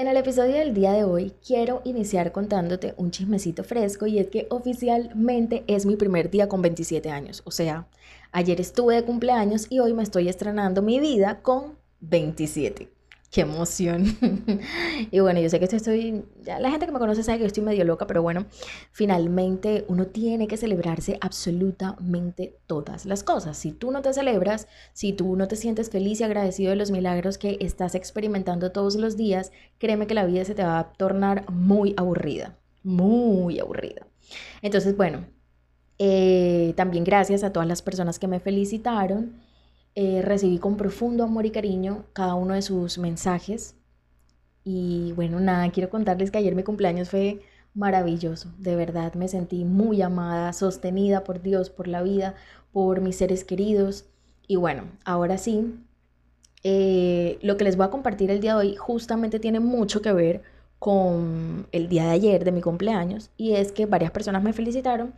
En el episodio del día de hoy quiero iniciar contándote un chismecito fresco y es que oficialmente es mi primer día con 27 años. O sea, ayer estuve de cumpleaños y hoy me estoy estrenando mi vida con 27 qué emoción. y bueno, yo sé que estoy, ya la gente que me conoce sabe que estoy medio loca, pero bueno, finalmente uno tiene que celebrarse absolutamente todas las cosas. Si tú no te celebras, si tú no te sientes feliz y agradecido de los milagros que estás experimentando todos los días, créeme que la vida se te va a tornar muy aburrida, muy aburrida. Entonces, bueno, eh, también gracias a todas las personas que me felicitaron. Eh, recibí con profundo amor y cariño cada uno de sus mensajes. Y bueno, nada, quiero contarles que ayer mi cumpleaños fue maravilloso. De verdad me sentí muy amada, sostenida por Dios, por la vida, por mis seres queridos. Y bueno, ahora sí, eh, lo que les voy a compartir el día de hoy justamente tiene mucho que ver con el día de ayer de mi cumpleaños. Y es que varias personas me felicitaron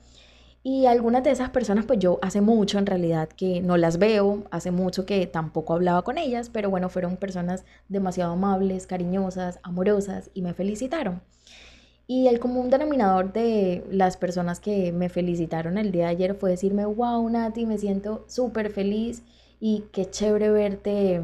y algunas de esas personas, pues yo hace mucho en realidad que no las veo, hace mucho que tampoco hablaba con ellas, pero bueno, fueron personas demasiado amables, cariñosas, amorosas y me felicitaron. Y el común denominador de las personas que me felicitaron el día de ayer fue decirme, wow, Nati, me siento súper feliz y qué chévere verte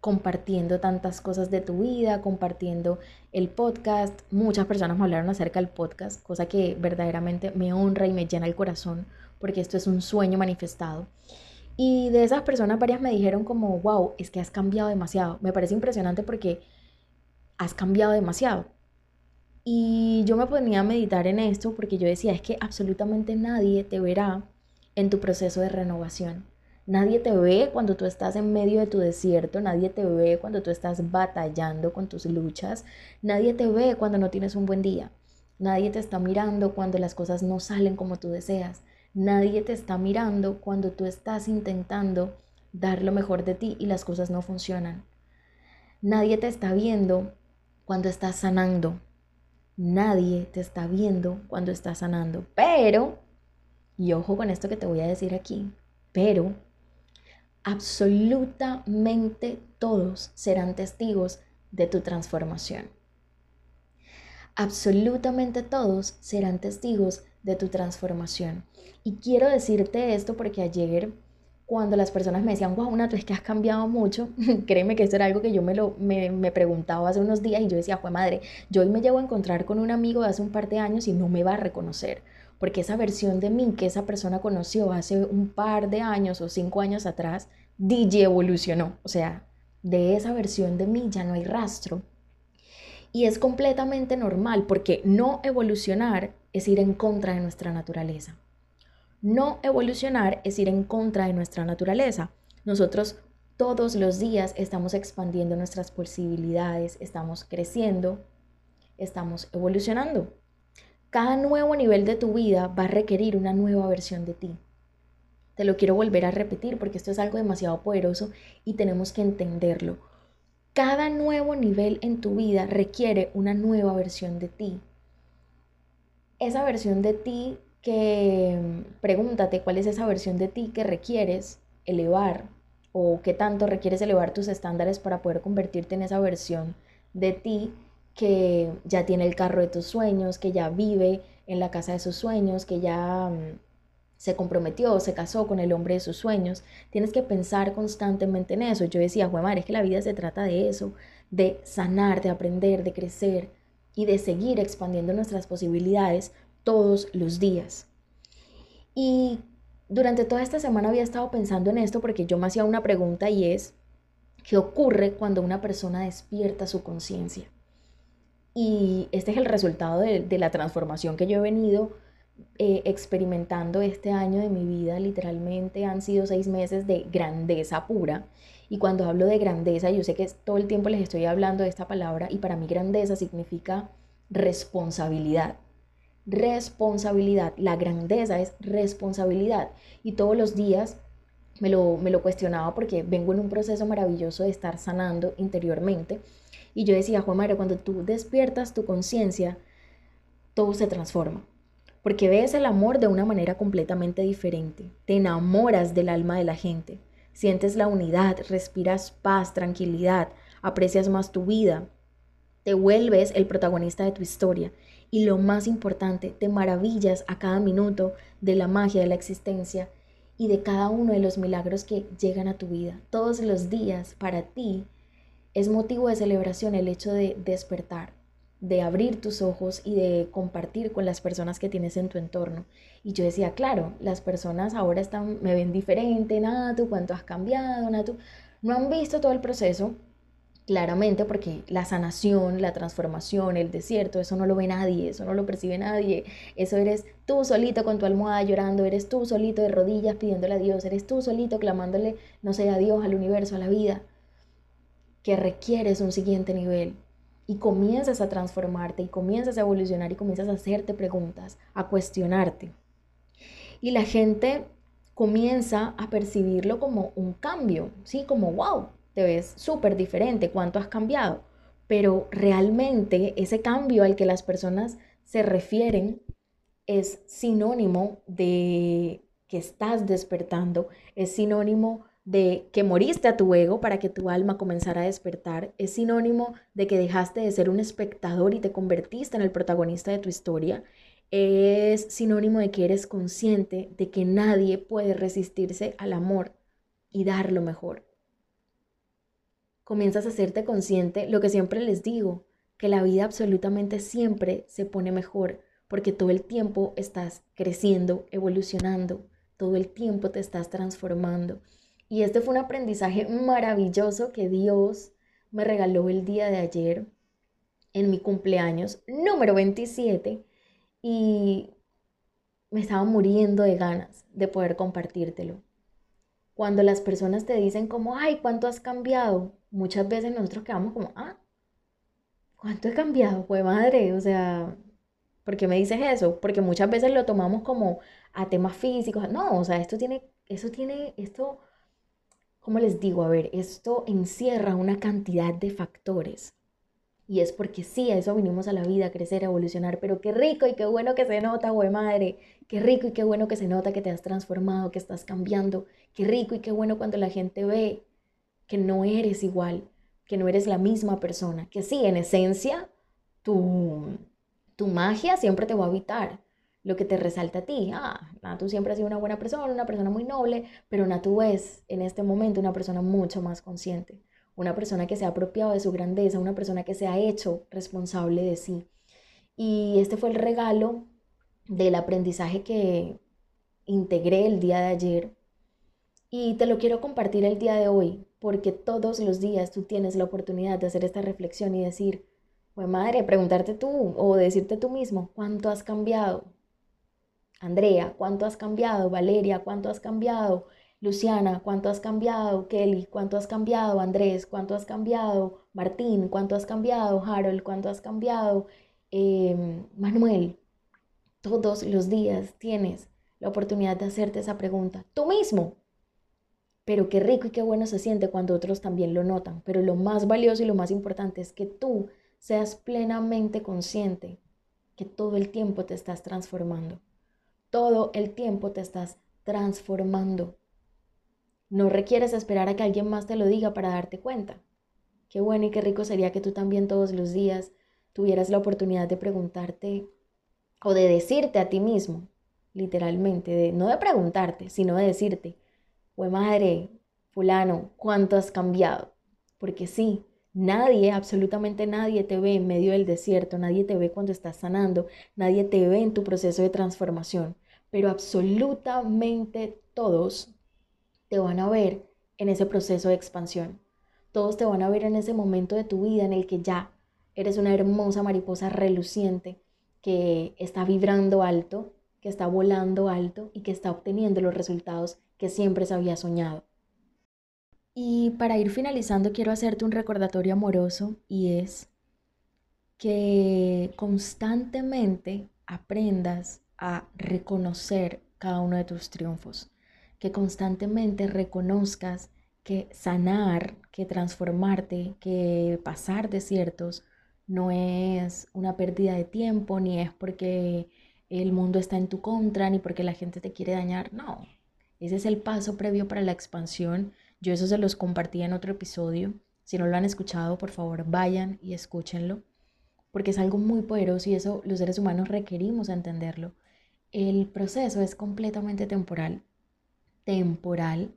compartiendo tantas cosas de tu vida, compartiendo el podcast. Muchas personas me hablaron acerca del podcast, cosa que verdaderamente me honra y me llena el corazón, porque esto es un sueño manifestado. Y de esas personas varias me dijeron como, wow, es que has cambiado demasiado. Me parece impresionante porque has cambiado demasiado. Y yo me ponía a meditar en esto porque yo decía, es que absolutamente nadie te verá en tu proceso de renovación. Nadie te ve cuando tú estás en medio de tu desierto, nadie te ve cuando tú estás batallando con tus luchas, nadie te ve cuando no tienes un buen día, nadie te está mirando cuando las cosas no salen como tú deseas, nadie te está mirando cuando tú estás intentando dar lo mejor de ti y las cosas no funcionan. Nadie te está viendo cuando estás sanando. Nadie te está viendo cuando estás sanando. Pero, y ojo con esto que te voy a decir aquí, pero absolutamente todos serán testigos de tu transformación. Absolutamente todos serán testigos de tu transformación. Y quiero decirte esto porque ayer cuando las personas me decían, wow, Nato, es que has cambiado mucho, créeme que eso era algo que yo me, lo, me, me preguntaba hace unos días y yo decía, fue madre, yo hoy me llevo a encontrar con un amigo de hace un par de años y no me va a reconocer porque esa versión de mí que esa persona conoció hace un par de años o cinco años atrás, DJ evolucionó, o sea, de esa versión de mí ya no hay rastro. Y es completamente normal porque no evolucionar es ir en contra de nuestra naturaleza. No evolucionar es ir en contra de nuestra naturaleza. Nosotros todos los días estamos expandiendo nuestras posibilidades, estamos creciendo, estamos evolucionando. Cada nuevo nivel de tu vida va a requerir una nueva versión de ti. Te lo quiero volver a repetir porque esto es algo demasiado poderoso y tenemos que entenderlo. Cada nuevo nivel en tu vida requiere una nueva versión de ti. Esa versión de ti que pregúntate cuál es esa versión de ti que requieres elevar o qué tanto requieres elevar tus estándares para poder convertirte en esa versión de ti que ya tiene el carro de tus sueños, que ya vive en la casa de sus sueños, que ya mm, se comprometió, se casó con el hombre de sus sueños. Tienes que pensar constantemente en eso. Yo decía, güey, madre, es que la vida se trata de eso, de sanar, de aprender, de crecer y de seguir expandiendo nuestras posibilidades todos los días. Y durante toda esta semana había estado pensando en esto porque yo me hacía una pregunta y es, ¿qué ocurre cuando una persona despierta su conciencia? Y este es el resultado de, la transformación que yo he venido eh, experimentando este año de mi vida. Literalmente han sido seis meses de grandeza pura. Y cuando hablo de grandeza, yo sé que todo el tiempo les estoy hablando de esta palabra y para mí grandeza significa responsabilidad. Responsabilidad. La grandeza es responsabilidad. Y todos los días me lo, me lo cuestionaba porque vengo en un proceso maravilloso de estar sanando interiormente. Y yo decía, Juan Mario, cuando tú despiertas tu conciencia, todo se transforma. Porque ves el amor de una manera completamente diferente. Te enamoras del alma de la gente. Sientes la unidad, respiras paz, tranquilidad, aprecias más tu vida. Te vuelves el protagonista de tu historia. Y lo más importante, te maravillas a cada minuto de la magia de la existencia y de cada uno de los milagros que llegan a tu vida. Todos los días para ti es motivo de celebración el hecho de despertar, de abrir tus ojos y de compartir con las personas que tienes en tu entorno. Y yo decía, claro, las personas ahora están, me ven diferente, nada, tú cuánto has cambiado, nada, tú. No han visto todo el proceso, claramente, porque la sanación, la transformación, el desierto, eso no lo ve nadie, eso no lo percibe nadie. Eso eres tú solito con tu almohada llorando, eres tú solito de rodillas pidiéndole a Dios, eres tú solito clamándole, no sé, a Dios, al universo, a la vida, que requieres un siguiente nivel y comienzas a transformarte y comienzas a evolucionar y comienzas a hacerte preguntas, a cuestionarte. Y la gente comienza a percibirlo como un cambio, ¿sí? Como, wow, te ves súper diferente, ¿cuánto has cambiado? Pero realmente ese cambio al que las personas se refieren es sinónimo de que estás despertando, es sinónimo de que moriste a tu ego para que tu alma comenzara a despertar, es sinónimo de que dejaste de ser un espectador y te convertiste en el protagonista de tu historia, es sinónimo de que eres consciente de que nadie puede resistirse al amor y dar lo mejor. Comienzas a hacerte consciente, lo que siempre les digo, que la vida absolutamente siempre se pone mejor, porque todo el tiempo estás creciendo, evolucionando, todo el tiempo te estás transformando. Y este fue un aprendizaje maravilloso que Dios me regaló el día de ayer en mi cumpleaños número 27 y me estaba muriendo de ganas de poder compartírtelo. Cuando las personas te dicen como, ay, ¿cuánto has cambiado? Muchas veces nosotros quedamos como, ah, ¿cuánto he cambiado? Pues madre, o sea, ¿por qué me dices eso? Porque muchas veces lo tomamos como a temas físicos. No, o sea, esto tiene, eso tiene, esto ¿cómo les digo? A ver, esto encierra una cantidad de factores. Y es porque sí, a eso vinimos a la vida, a crecer, a evolucionar, pero qué rico y qué bueno que se nota, güey madre, qué rico y qué bueno que se nota que te has transformado, que estás cambiando, qué rico y qué bueno cuando la gente ve que no eres igual, que no eres la misma persona, que sí, en esencia, tu, tu magia siempre te va a habitar, lo que te resalta a ti. Ah, Natu siempre ha sido una buena persona, una persona muy noble, pero Natu es en este momento una persona mucho más consciente, una persona que se ha apropiado de su grandeza, una persona que se ha hecho responsable de sí. Y este fue el regalo del aprendizaje que integré el día de ayer y te lo quiero compartir el día de hoy, porque todos los días tú tienes la oportunidad de hacer esta reflexión y decir, pues madre, preguntarte tú o decirte tú mismo, ¿cuánto has cambiado? Andrea, ¿cuánto has cambiado? Valeria, ¿cuánto has cambiado? Luciana, ¿cuánto has cambiado? Kelly, ¿cuánto has cambiado? Andrés, ¿cuánto has cambiado? Martín, ¿cuánto has cambiado? Harold, ¿cuánto has cambiado? Em, Manuel, todos los días tienes la oportunidad de hacerte esa pregunta. Tú mismo. Pero qué rico y qué bueno se siente cuando otros también lo notan. Pero lo más valioso y lo más importante es que tú seas plenamente consciente que todo el tiempo te estás transformando todo el tiempo te estás transformando. No requieres esperar a que alguien más te lo diga para darte cuenta. Qué bueno y qué rico sería que tú también todos los días tuvieras la oportunidad de preguntarte o de decirte a ti mismo, literalmente, de, no de preguntarte, sino de decirte, pues madre, fulano, ¿cuánto has cambiado? Porque sí, nadie, absolutamente nadie te ve en medio del desierto, nadie te ve cuando estás sanando, nadie te ve en tu proceso de transformación pero absolutamente todos te van a ver en ese proceso de expansión. Todos te van a ver en ese momento de tu vida en el que ya eres una hermosa mariposa reluciente que está vibrando alto, que está volando alto y que está obteniendo los resultados que siempre se había soñado. Y para ir finalizando quiero hacerte un recordatorio amoroso y es que constantemente aprendas a reconocer cada uno de tus triunfos, que constantemente reconozcas que sanar, que transformarte, que pasar desiertos no es una pérdida de tiempo, ni es porque el mundo está en tu contra, ni porque la gente te quiere dañar, no. Ese es el paso previo para la expansión. Yo eso se los compartí en otro episodio. Si no lo han escuchado, por favor, vayan y escúchenlo, porque es algo muy poderoso y eso los seres humanos requerimos entenderlo. El proceso es completamente temporal. Temporal.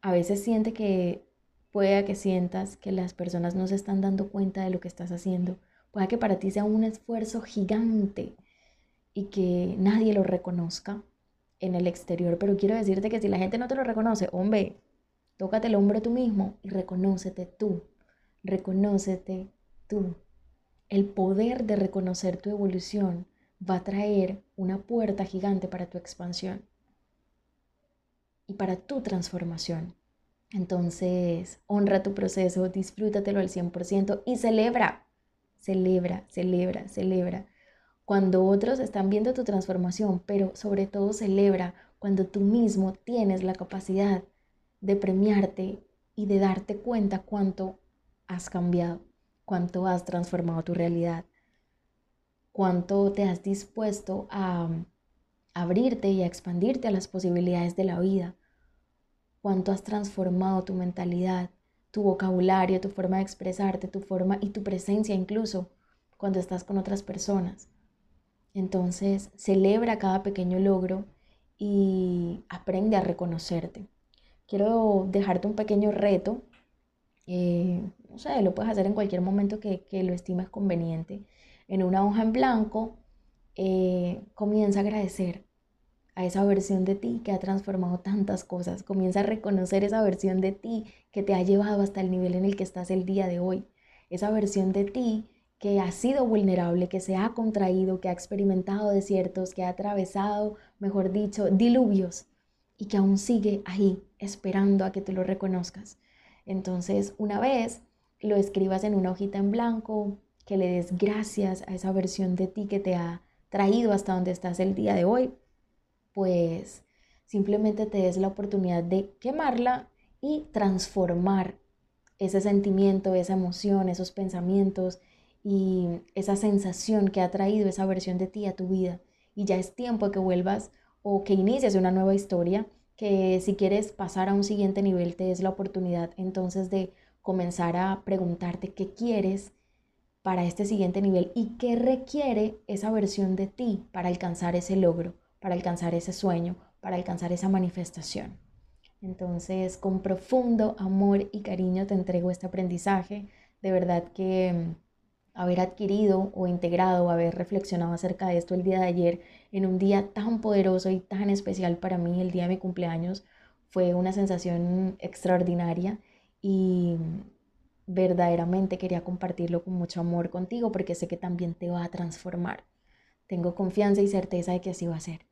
A veces siente que pueda que sientas que las personas no se están dando cuenta de lo que estás haciendo. Pueda que para ti sea un esfuerzo gigante y que nadie lo reconozca en el exterior. Pero quiero decirte que si la gente no te lo reconoce, hombre, tócate el hombro tú mismo y reconócete tú. Reconócete tú. El poder de reconocer tu evolución va a traer una puerta gigante para tu expansión y para tu transformación. Entonces, honra tu proceso, disfrútatelo al 100% y celebra, celebra, celebra, celebra. Cuando otros están viendo tu transformación, pero sobre todo celebra cuando tú mismo tienes la capacidad de premiarte y de darte cuenta cuánto has cambiado, cuánto has transformado tu realidad, cuánto te has dispuesto a abrirte y a expandirte a las posibilidades de la vida cuánto has transformado tu mentalidad, tu vocabulario, tu forma de expresarte, tu forma y tu presencia incluso cuando estás con otras personas. Entonces, celebra cada pequeño logro y aprende a reconocerte. Quiero dejarte un pequeño reto. Eh, no sé, lo puedes hacer en cualquier momento que, lo estimes conveniente. En una hoja en blanco, eh, comienza a agradecer a esa versión de ti que ha transformado tantas cosas. Comienza a reconocer esa versión de ti que te ha llevado hasta el nivel en el que estás el día de hoy. Esa versión de ti que ha sido vulnerable, que se ha contraído, que ha experimentado desiertos, que ha atravesado, mejor dicho, diluvios y que aún sigue ahí esperando a que tú lo reconozcas. Entonces, una vez lo escribas en una hojita en blanco, que le des gracias a esa versión de ti que te ha traído hasta donde estás el día de hoy, pues simplemente te des la oportunidad de quemarla y transformar ese sentimiento, esa emoción, esos pensamientos y esa sensación que ha traído esa versión de ti a tu vida. Y ya es tiempo que vuelvas o que inicies una nueva historia, que si quieres pasar a un siguiente nivel te des la oportunidad entonces de comenzar a preguntarte qué quieres para este siguiente nivel y qué requiere esa versión de ti para alcanzar ese logro para alcanzar ese sueño, para alcanzar esa manifestación. Entonces, con profundo amor y cariño te entrego este aprendizaje. De verdad que mm, haber adquirido o integrado o haber reflexionado acerca de esto el día de ayer en un día tan poderoso y tan especial para mí, el día de mi cumpleaños, fue una sensación extraordinaria y mm, verdaderamente quería compartirlo con mucho amor contigo porque sé que también te va a transformar. Tengo confianza y certeza de que así va a ser.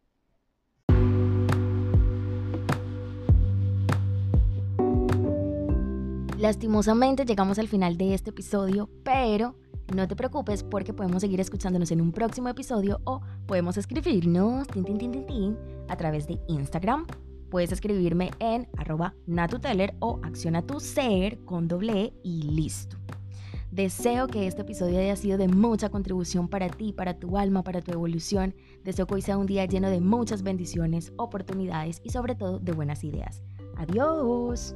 Lastimosamente llegamos al final de este episodio, pero no te preocupes porque podemos seguir escuchándonos en un próximo episodio o podemos escribirnos a través de Instagram. Puedes escribirme en arroba natuteller o acciona tu ser con doble e y listo. Deseo que este episodio haya sido de mucha contribución para ti, para tu alma, para tu evolución. Deseo que hoy sea un día lleno de muchas bendiciones, oportunidades y sobre todo de buenas ideas. Adiós.